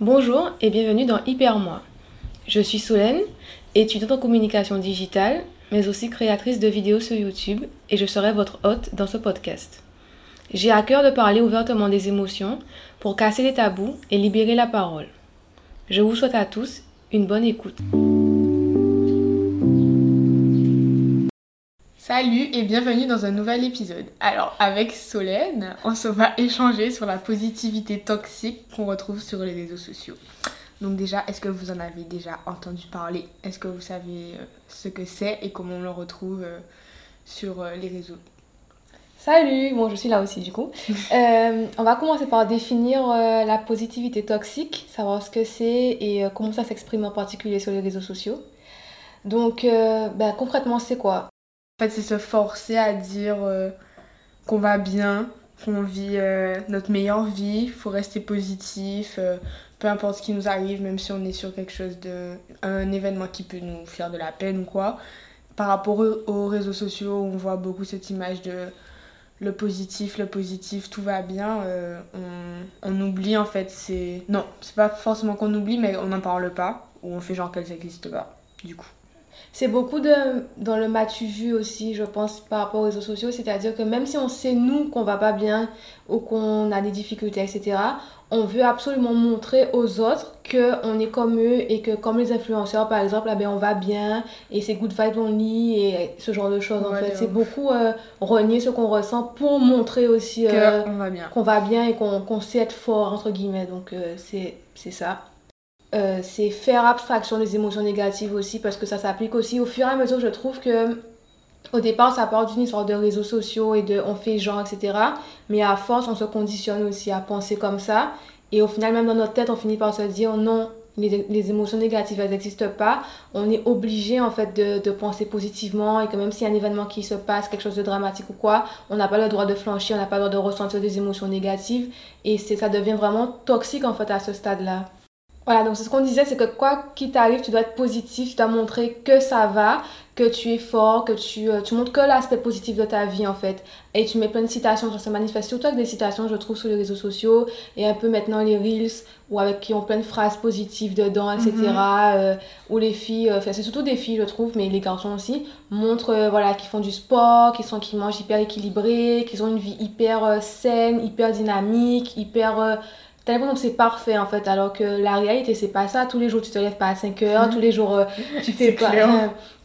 Bonjour et bienvenue dans Hyper Moi. Je suis Solène, étudiante en communication digitale, mais aussi créatrice de vidéos sur YouTube et je serai votre hôte dans ce podcast. J'ai à cœur de parler ouvertement des émotions pour casser les tabous et libérer la parole. Je vous souhaite à tous une bonne écoute. Salut et bienvenue dans un nouvel épisode. Alors avec Solène, on se va échanger sur la positivité toxique qu'on retrouve sur les réseaux sociaux. Donc déjà, est-ce que vous en avez déjà entendu parler? Est-ce que vous savez euh, ce que c'est et comment on le retrouve euh, sur euh, les réseaux? Salut, bon je suis là aussi du coup. on va commencer par définir la positivité toxique, savoir ce que c'est et comment ça s'exprime en particulier sur les réseaux sociaux. Donc ben, concrètement c'est quoi? En fait, c'est se forcer à dire euh, qu'on va bien, qu'on vit euh, notre meilleure vie, il faut rester positif, euh, peu importe ce qui nous arrive, même si on est sur quelque chose de. un événement qui peut nous faire de la peine ou quoi. Par rapport aux réseaux sociaux, on voit beaucoup cette image de le positif, le positif, tout va bien. on, oublie en fait, c'est. Non, c'est pas forcément qu'on oublie, mais on n'en parle pas, ou on fait genre qu'elle n'existe pas, du coup. C'est beaucoup de, dans le matu vu aussi, je pense, par rapport aux réseaux sociaux. C'est-à-dire que même si on sait, nous, qu'on va pas bien ou qu'on a des difficultés, etc., on veut absolument montrer aux autres qu'on est comme eux et que, comme les influenceurs, par exemple, eh ben, on va bien et c'est good vibes only et ce genre de choses, en fait. C'est beaucoup euh, renier ce qu'on ressent pour montrer aussi euh, qu'on va bien. Qu'on va bien et qu'on sait être fort, entre guillemets. Donc, euh, c'est ça. Euh, c'est faire abstraction des émotions négatives aussi parce que ça s'applique aussi au fur et à mesure je trouve que au départ ça part d'une histoire de réseaux sociaux et de on fait genre etc mais à force on se conditionne aussi à penser comme ça. Et au final même dans notre tête on finit par se dire non les, les émotions négatives elles n'existent pas. On est obligé en fait de, de, penser positivement et que même s'il y a un événement qui se passe quelque chose de dramatique ou quoi on n'a pas le droit de flanchir on n'a pas le droit de ressentir des émotions négatives. Et ça devient vraiment toxique en fait à ce stade là voilà, donc c'est ce qu'on disait, c'est que quoi qu'il t'arrive, tu dois être positif, tu dois montrer que ça va, que tu es fort, que tu, euh, tu montres que l'aspect positif de ta vie en fait. Et tu mets plein de citations, ça se manifeste surtout avec des citations, je trouve, sur les réseaux sociaux et un peu maintenant les reels ou avec qui ont plein de phrases positives dedans, etc. Mhm. Euh, où les filles, euh, enfin c'est surtout des filles je trouve, mais les garçons aussi, montrent voilà, qu'ils font du sport, qu'ils sont, qu'ils mangent hyper équilibré, qu'ils ont une vie hyper saine, hyper dynamique, hyper t'as l'impression que c'est parfait en fait alors que la réalité c'est pas ça tous les jours tu te lèves pas à 5 heures mhm. tous les jours euh, tu fais pas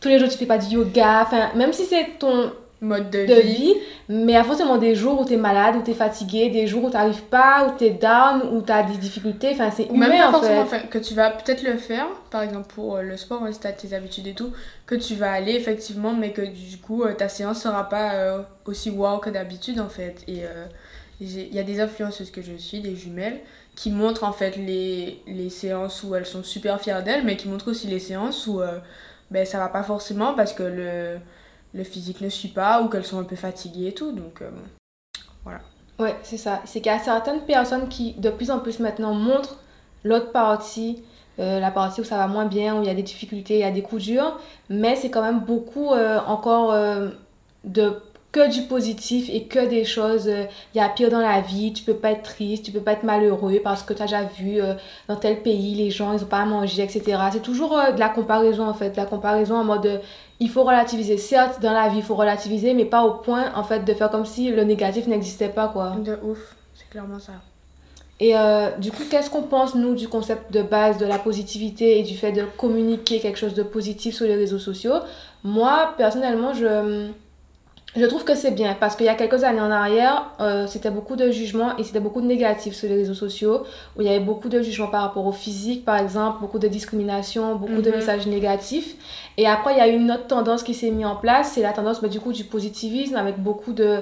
tous les jours tu fais pas du yoga enfin même si c'est ton mode de, vie. mais à forcément des jours où tu es malade où tu es fatigué des jours où tu n'arrives pas où tu es down où tu as des difficultés enfin c'est humain même pas en forcément fait. que tu vas peut-être le faire par exemple pour euh, le sport si tu as tes habitudes et tout que tu vas aller effectivement mais que du coup euh, ta séance sera pas aussi wow que d'habitude en fait et il y a des influenceuses que je suis, des jumelles, qui montrent en fait les, les séances où elles sont super fières d'elles, mais qui montrent aussi les séances où euh, ben, ça va pas forcément parce que le, le physique ne suit pas ou qu'elles sont un peu fatiguées et tout. Donc euh, voilà. Ouais, c'est ça. C'est qu'il y a certaines personnes qui de plus en plus maintenant montrent l'autre partie. Euh, la partie où ça va moins bien, où il y a des difficultés, il y a des coups durs, mais c'est quand même beaucoup encore de que du positif et que des choses. Il euh, y a pire dans la vie, tu peux pas être triste, tu peux pas être malheureux parce que tu as déjà vu euh, dans tel pays, les gens, ils ont pas à manger, etc. C'est toujours euh, de la comparaison en fait, de la comparaison en mode il faut relativiser. Certes, dans la vie, il faut relativiser, mais pas au point en fait de faire comme si le négatif n'existait pas quoi. De ouf, c'est clairement ça. Et du coup, qu'est-ce qu'on pense, nous, du concept de base de la positivité et du fait de communiquer quelque chose de positif sur les réseaux sociaux? Moi, personnellement, je, je trouve que c'est bien parce qu'il y a quelques années en arrière, euh, c'était beaucoup de jugements et c'était beaucoup de négatifs sur les réseaux sociaux où il y avait beaucoup de jugements par rapport au physique, par exemple, beaucoup de discrimination, beaucoup de mhm. messages négatifs. Et après, il y a une autre tendance qui s'est mise en place, c'est la tendance bah, du coup du positivisme avec beaucoup de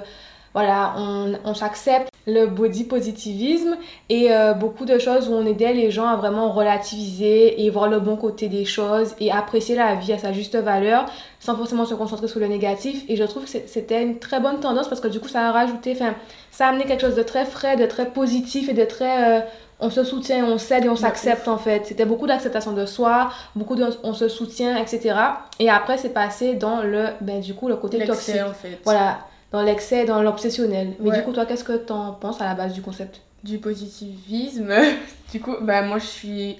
voilà, on, on s'accepte le body positivisme et euh, beaucoup de choses où on aidait les gens à vraiment relativiser et voir le bon côté des choses et apprécier la vie à sa juste valeur sans forcément se concentrer sur le négatif. Et je trouve que c'était une très bonne tendance parce que du coup ça a rajouté enfin ça a amené quelque chose de très frais de très positif et de très euh, on se soutient on s'aide et on s'accepte en fait. C'était beaucoup d'acceptation de soi beaucoup de on se soutient etc et après c'est passé dans le ben du coup le côté toxique. en fait. voilà dans l'excès, dans l'obsessionnel. Mais du coup, toi, qu'est-ce que tu en penses à la base du concept? Du positivisme, du coup, bah, moi je suis.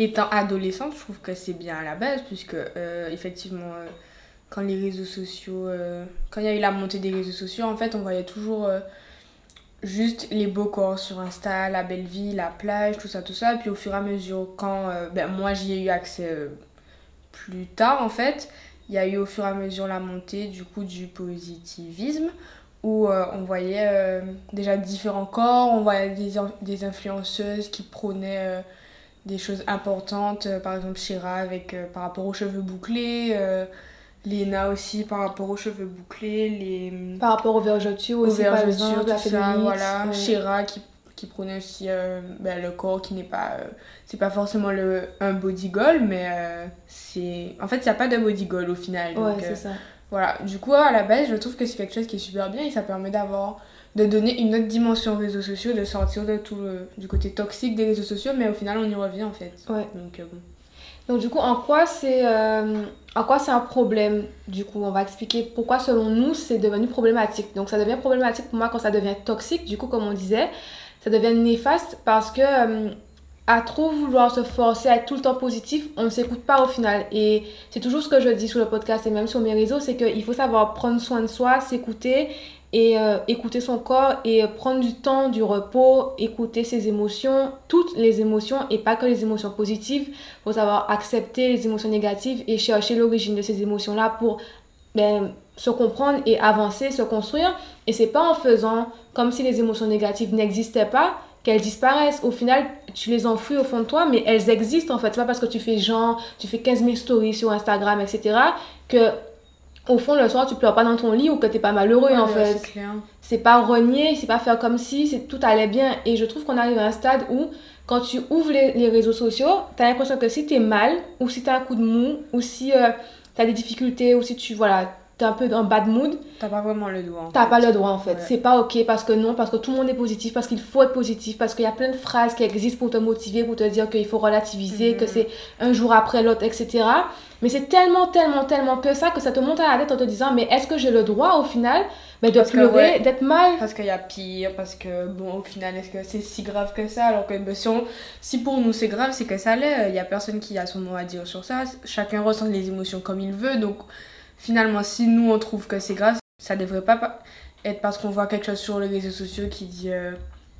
Étant adolescente, je trouve que c'est bien à la base, puisque euh, effectivement, euh, quand les réseaux sociaux. euh, quand il y a eu la montée des réseaux sociaux, en fait, on voyait toujours juste les beaux corps sur Insta, la belle vie, la plage, tout ça, tout ça. Et puis au fur et à mesure, quand ben, moi j'y ai eu accès plus tard, en fait, il y a eu au fur et à mesure la montée du coup du positivisme où euh, on voyait euh, déjà différents corps, on voyait des, in- des influenceuses qui prônaient euh, des choses importantes, par exemple Shira avec, par rapport aux cheveux bouclés, Lena aussi par rapport aux cheveux bouclés, les Par rapport aux vergetures aussi, par vergetures, exemple, la tout ça, voilà. ouais. Shira qui, qui prônait aussi euh, ben, le corps qui n'est pas... euh, c'est pas forcément le, un body goal, mais euh, c'est... En fait, il n'y a pas de body goal au final. Ouais, donc, c'est ça. voilà, du coup, à la base, je trouve que c'est quelque chose qui est super bien et ça permet d'avoir, de donner une autre dimension aux réseaux sociaux, de sortir de tout le, du côté toxique des réseaux sociaux, mais au final, on y revient en fait. Ouais. Donc, bon. Donc du coup, en quoi c'est euh, en quoi c'est un problème Du coup, on va expliquer pourquoi selon nous c'est devenu problématique. Donc ça devient problématique pour moi quand ça devient toxique. Du coup, comme on disait, ça devient néfaste parce que euh, à trop vouloir se forcer à être tout le temps positif, on ne s'écoute pas au final. Et c'est toujours ce que je dis sur le podcast et même sur mes réseaux, c'est qu'il faut savoir prendre soin de soi, s'écouter et euh, écouter son corps et prendre du temps, du repos, écouter ses émotions, toutes les émotions et pas que les émotions positives. Il faut savoir accepter les émotions négatives et chercher l'origine de ces émotions-là pour ben, se comprendre et avancer, se construire. Et c'est pas en faisant comme si les émotions négatives n'existaient pas qu'elles disparaissent. Au final, tu les enfouis au fond de toi, mais elles existent en fait. C'est pas parce que tu fais genre, tu fais 15 000 stories sur Instagram, etc., que au fond, le soir, tu pleures pas dans ton lit ou que t'es pas malheureux en fait c'est pas renier, c'est pas faire comme si c'est, tout allait bien. Et je trouve qu'on arrive à un stade où, quand tu ouvres les, les réseaux sociaux, t'as l'impression que si t'es mal, ou si t'as un coup de mou, ou si euh, t'as des difficultés, ou si tu, voilà, t'es un peu en bad mood, T'as pas vraiment le droit. t'as pas le droit en fait. Ouais. C'est pas ok parce que non, parce que tout le monde est positif, parce qu'il faut être positif, parce qu'il y a plein de phrases qui existent pour te motiver, pour te dire qu'il faut relativiser, Mhm. que c'est un jour après l'autre, etc. Mais c'est tellement, tellement, tellement que ça que ça te monte à la tête en te disant, mais est-ce que j'ai le droit au final ben, de Parce pleurer, ouais. d'être mal? Parce qu'il y a pire, parce que bon, au final, est-ce que c'est si grave que ça? Alors que ben, si, on- si pour nous c'est grave, c'est que ça l'est. Il y a personne qui a son mot à dire sur ça. Chacun ressent les émotions comme il veut. Donc finalement, si nous on trouve que c'est grave, ça devrait pas pa- être parce qu'on voit quelque chose sur les réseaux sociaux qui dit euh,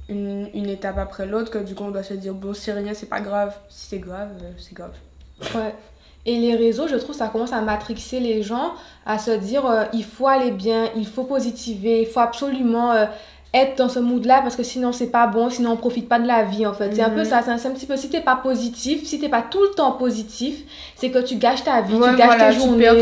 une, étape après l'autre que du coup on doit se dire bon, c'est rien, c'est pas grave. Si c'est grave, euh, c'est grave. Ouais. Et les réseaux, je trouve, ça commence à matrixer les gens, à se dire euh, il faut aller bien, il faut positiver, il faut absolument être dans ce mood-là parce que sinon c'est pas bon, sinon on profite pas de la vie en fait. C'est un peu Mhm. ça, c'est un, petit peu si t'es pas positif, si t'es pas tout le temps positif, c'est que tu gâches ta vie, Ouais, tu gâches voilà, tu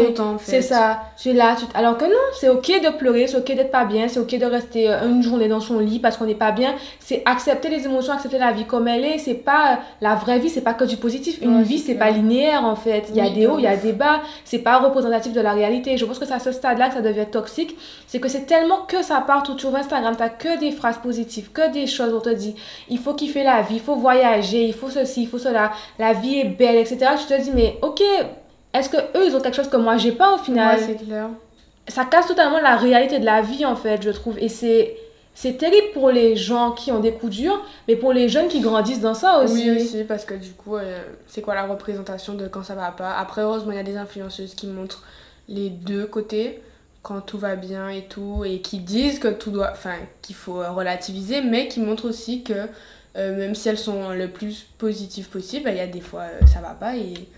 ton temps en fait. C'est ça, tu es là, tu... alors que non, c'est ok de pleurer, c'est ok d'être pas bien, c'est ok de rester euh, une journée dans son lit parce qu'on n'est pas bien. C'est accepter les émotions, accepter la vie comme elle est. C'est pas la vraie vie, c'est pas que du positif. Une Ouais, vie, c'est pas linéaire en fait. Il y a Oui, des de hauts, il y a des bas. C'est pas représentatif de la réalité. Je pense que c'est à ce stade-là que ça devient toxique. C'est que c'est tellement que ça part tout sur Instagram. T'as que des phrases positives, que des choses où on te dit il faut kiffer la vie, il faut voyager, il faut ceci, il faut cela. La vie est belle, etc. Tu te dis mais ok. Est-ce que eux ils ont quelque chose que moi j'ai pas au final? Ouais, c'est clair. ça casse totalement la réalité de la vie en fait je trouve et c'est c'est terrible pour les gens qui ont des coups durs mais pour les jeunes qui grandissent dans ça aussi, Oui, aussi, parce que du coup, euh, c'est quoi la représentation de quand ça va pas? Après, heureusement, il y a des influenceuses qui montrent les deux côtés, quand tout va bien et tout, et qui disent que tout doit. Enfin, qu'il faut relativiser, mais qui montrent aussi que euh, même si elles sont le plus positives possible, bah, il y a des fois euh, ça va pas, et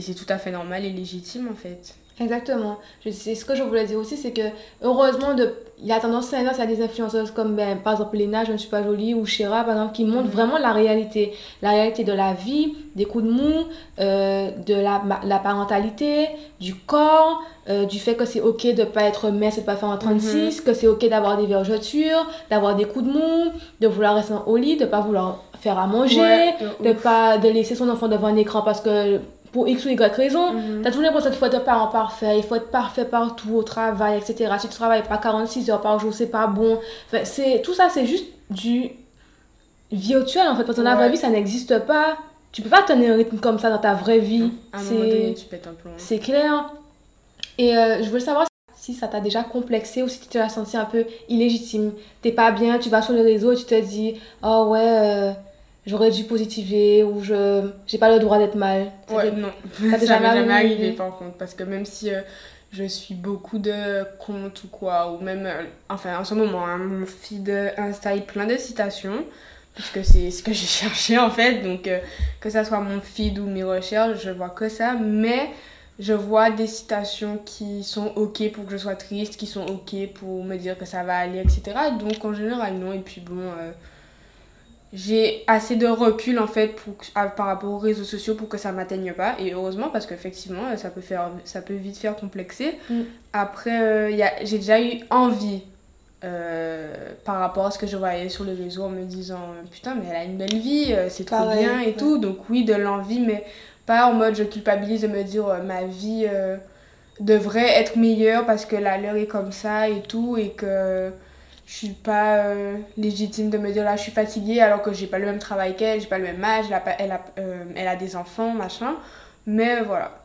c'est tout à fait normal et légitime en fait. Exactement. C'est ce que je voulais dire aussi c'est que heureusement de il y a tendance à des influenceuses comme ben, par exemple Lena je ne suis pas jolie ou Shira par exemple qui montrent Mhm. vraiment la réalité. La réalité de la vie des coups de mou euh, de la, la parentalité du corps euh, du fait que c'est ok de pas être mince et de pas faire un 36 que c'est ok d'avoir des vergetures d'avoir des coups de mou de vouloir rester au lit de pas vouloir faire à manger Ouais, de de pas de laisser son enfant devant un écran parce que pour X ou Y raison Mhm. T'as toujours l'impression qu'il faut être parent parfait, il faut être parfait partout, au travail, etc. Si tu travailles pas 46 heures par jour, c'est pas bon. Enfin, c'est, tout ça, c'est juste du virtuel en fait. Parce que dans la vraie vie, ça n'existe pas. Tu peux pas tenir un rythme comme ça dans ta vraie vie. À un moment donné, C'est, tu pètes un plomb. c'est clair. Et euh, je voulais savoir si ça t'a déjà complexé ou si tu t'es senti un peu illégitime. T'es pas bien, tu vas sur les réseaux et tu te dis Oh ouais, euh, j'aurais dû positiver ou je j'ai pas le droit d'être mal. ouais, non. Ça t'est jamais, jamais arrivé par contre. Parce que même si euh, je suis beaucoup de comptes ou quoi, ou même, euh, enfin en ce moment, hein, mon feed Insta est plein de citations puisque c'est ce que j'ai cherché en fait. Donc, que ça soit mon feed ou mes recherches, je vois que ça. Mais je vois des citations qui sont ok pour que je sois triste, qui sont ok pour me dire que ça va aller, etc. Donc en général, non. Et puis bon, euh, j'ai assez de recul en fait pour, par rapport aux réseaux sociaux pour que ça m'atteigne pas. Et heureusement, parce qu'effectivement, ça, peut faire, ça peut vite faire complexer. Mm. Après, euh, j'ai déjà eu envie. Euh, par rapport à ce que je voyais sur les réseaux en me disant putain mais elle a une belle vie c'est trop bien et tout donc oui de l'envie mais pas en mode je culpabilise de me dire euh, ma vie euh, devrait être meilleure parce que la leur est comme ça et tout et que je suis pas euh, légitime de me dire là je suis fatiguée alors que j'ai pas le même travail qu'elle, j'ai pas le même âge, elle a, elle, a, elle a des enfants, machin. Mais voilà,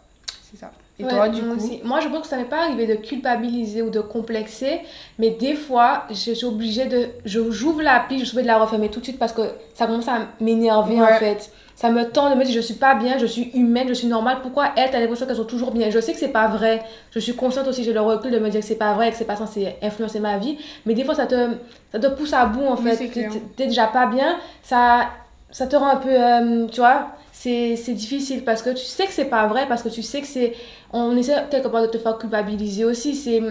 c'est ça. Et toi, du coup Moi, je pense que ça m'est pas arrivé de culpabiliser ou de complexer, mais des fois, je suis obligée de. J'ouvre l'appli, je suis obligée de la refermer tout de suite parce que ça commence à m'énerver en fait ça me tend de me dire je suis pas bien, je suis humaine, je suis normale. Pourquoi elle, t'as l'impression qu'elles sont toujours bien? Je sais que c'est pas vrai. Je suis consciente aussi, j'ai le recul de me dire que c'est pas vrai, que c'est pas censé influencer ma vie. Mais des fois, ça te, ça te pousse à bout en fait. Tu T'es déjà pas bien, ça, ça te rend un peu, euh, tu vois, c'est difficile parce que tu sais que c'est pas vrai, parce que tu sais que c'est. On essaie quelque part de te faire culpabiliser aussi. C'est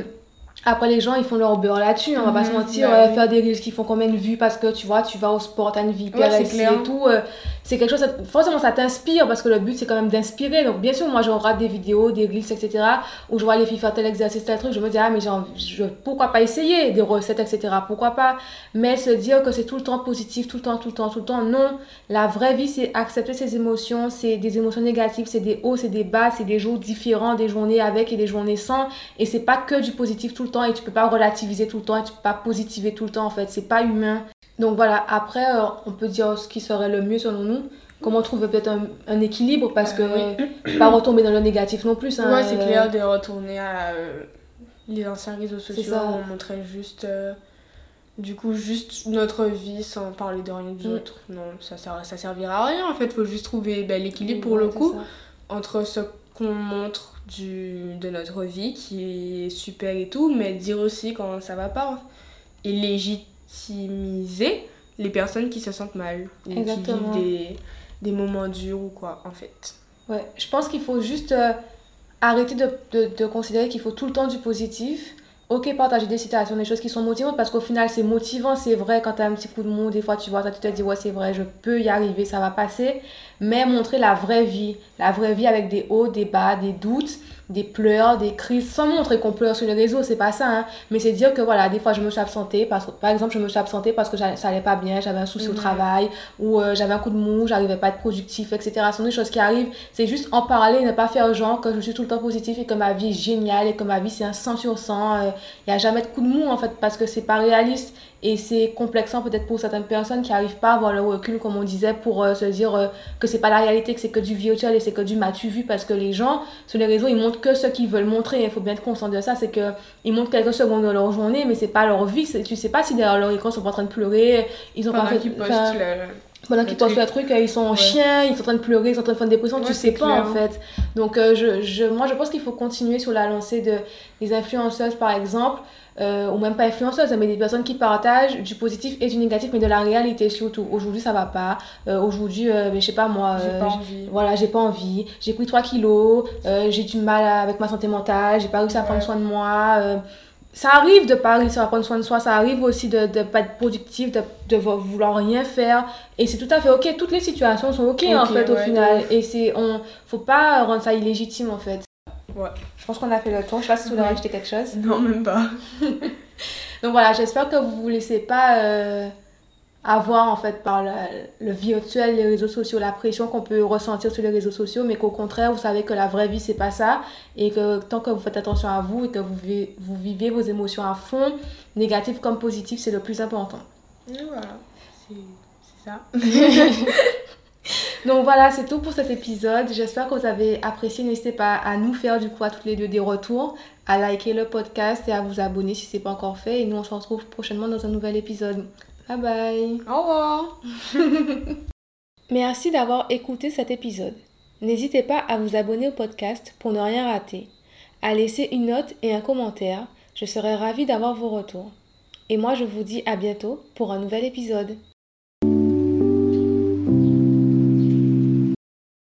après, les gens, ils font leur beurre là-dessus, hein, on va pas se mhm. mentir. Bah euh, faire des reels qui font combien de vues parce que tu vois, tu vas au sport, t'as une vie ouais, et tout. Euh, c'est quelque chose, forcément, ça t'inspire parce que le but, c'est quand même d'inspirer. Donc, bien sûr, moi, je des vidéos, des reels, etc. où je vois les filles faire tel exercice, tel truc. Je me dis, ah, mais je, pourquoi pas essayer des recettes, etc. Pourquoi pas? Mais se dire que c'est tout le temps positif, tout le temps, tout le temps, tout le temps. Non, la vraie vie, c'est accepter ses émotions. C'est des émotions négatives, c'est des hauts, c'est des bas, c'est des jours différents, des journées avec et des journées sans. Et c'est pas que du positif tout le temps et tu peux pas relativiser tout le temps et tu peux pas positiver tout le temps en fait, c'est pas humain. Donc voilà, après euh, on peut dire ce qui serait le mieux selon nous. Comment trouver peut-être un, équilibre parce que pas retomber dans le négatif non plus. Hein, ouais, c'est clair de retourner à euh, les anciens réseaux sociaux où on montrait juste euh, du coup juste notre vie sans parler de rien d'autre. Mm. Non, ça, ça, ça servira à rien en fait, faut juste trouver ben, l'équilibre pour le coup entre ce qu'on montre du, de notre vie qui est super et tout, mais dire aussi quand ça va pas et légitimiser les personnes qui se sentent mal ou qui vivent des, des, moments durs ou quoi en fait. Ouais, je pense qu'il faut juste euh, arrêter de, de, de considérer qu'il faut tout le temps du positif. Ok partager des citations, des choses qui sont motivantes parce qu'au final c'est motivant, c'est vrai quand tu as un petit coup de mou, des fois tu vois ça, tu te dis ouais c'est vrai, je peux y arriver, ça va passer, mais montrer la vraie vie, la vraie vie avec des hauts, des bas, des doutes des pleurs, des crises, sans montrer qu'on pleure sur les réseaux, c'est pas ça, hein. mais c'est dire que voilà, des fois je me suis absentée, parce, par exemple, je me suis absentée parce que ça allait pas bien, j'avais un souci au travail, ou euh, j'avais un coup de mou, j'arrivais pas à être productif, etc. Ce sont des choses qui arrivent, c'est juste en parler, ne pas faire genre que je suis tout le temps positif et que ma vie est géniale et que ma vie c'est un 100 sur 100, il n'y a jamais de coup de mou en fait, parce que c'est pas réaliste. Et c'est complexant peut-être pour certaines personnes qui n'arrivent pas à avoir le recul, comme on disait, pour euh, se dire euh, que c'est pas la réalité, que c'est que du virtuel et c'est que du m'as-tu vu, parce que les gens sur les réseaux, ils montrent que ce qu'ils veulent montrer. Il faut bien être conscient de ça, c'est qu'ils montrent quelques secondes de leur journée, mais c'est pas leur vie. Tu sais pas si derrière leur écran, ils sont en train de pleurer, ils ont pas fait. Pendant qu'ils postent le truc, ils sont en chien, ils sont en train de pleurer, ils sont en train de faire une dépression, tu sais pas en fait. Donc euh, je, je, moi je pense qu'il faut continuer sur la lancée de, des influenceuses par exemple. Euh, ou même pas influenceuses, mais des personnes qui partagent du positif et du négatif, mais de la réalité surtout. Aujourd'hui, ça va pas. Euh, aujourd'hui, euh, je sais pas moi. j'ai pas envie. Voilà, j'ai pas envie. J'ai pris 3 kilos, j'ai du mal avec ma santé mentale, j'ai pas réussi à prendre soin de moi. Ça arrive de pas réussir à prendre soin de soi, ça arrive aussi de ne pas être productif, de, de vouloir rien faire. Et c'est tout à fait ok. Toutes les situations sont ok, en fait au final. Et c'est on faut pas rendre ça illégitime en fait. Ouais. Je pense qu'on a fait le tour. Je sais pas si tu voulais rajouter quelque chose. Non, même pas. Donc voilà, j'espère que vous vous laissez pas euh, avoir en fait par le, virtuel, les réseaux sociaux, la pression qu'on peut ressentir sur les réseaux sociaux, mais qu'au contraire, vous savez que la vraie vie, c'est pas ça. Et que tant que vous faites attention à vous et que vous vivez, vous vivez vos émotions à fond, négatives comme positives, c'est le plus important. voilà, c'est ça. Donc voilà, c'est tout pour cet épisode. J'espère que vous avez apprécié. N'hésitez pas à nous faire du coup à toutes les deux des retours, à liker le podcast et à vous abonner si ce n'est pas encore fait. Et nous, on se retrouve prochainement dans un nouvel épisode. Bye bye. Au revoir. Merci d'avoir écouté cet épisode. N'hésitez pas à vous abonner au podcast pour ne rien rater, à laisser une note et un commentaire. Je serai ravie d'avoir vos retours. Et moi, je vous dis à bientôt pour un nouvel épisode.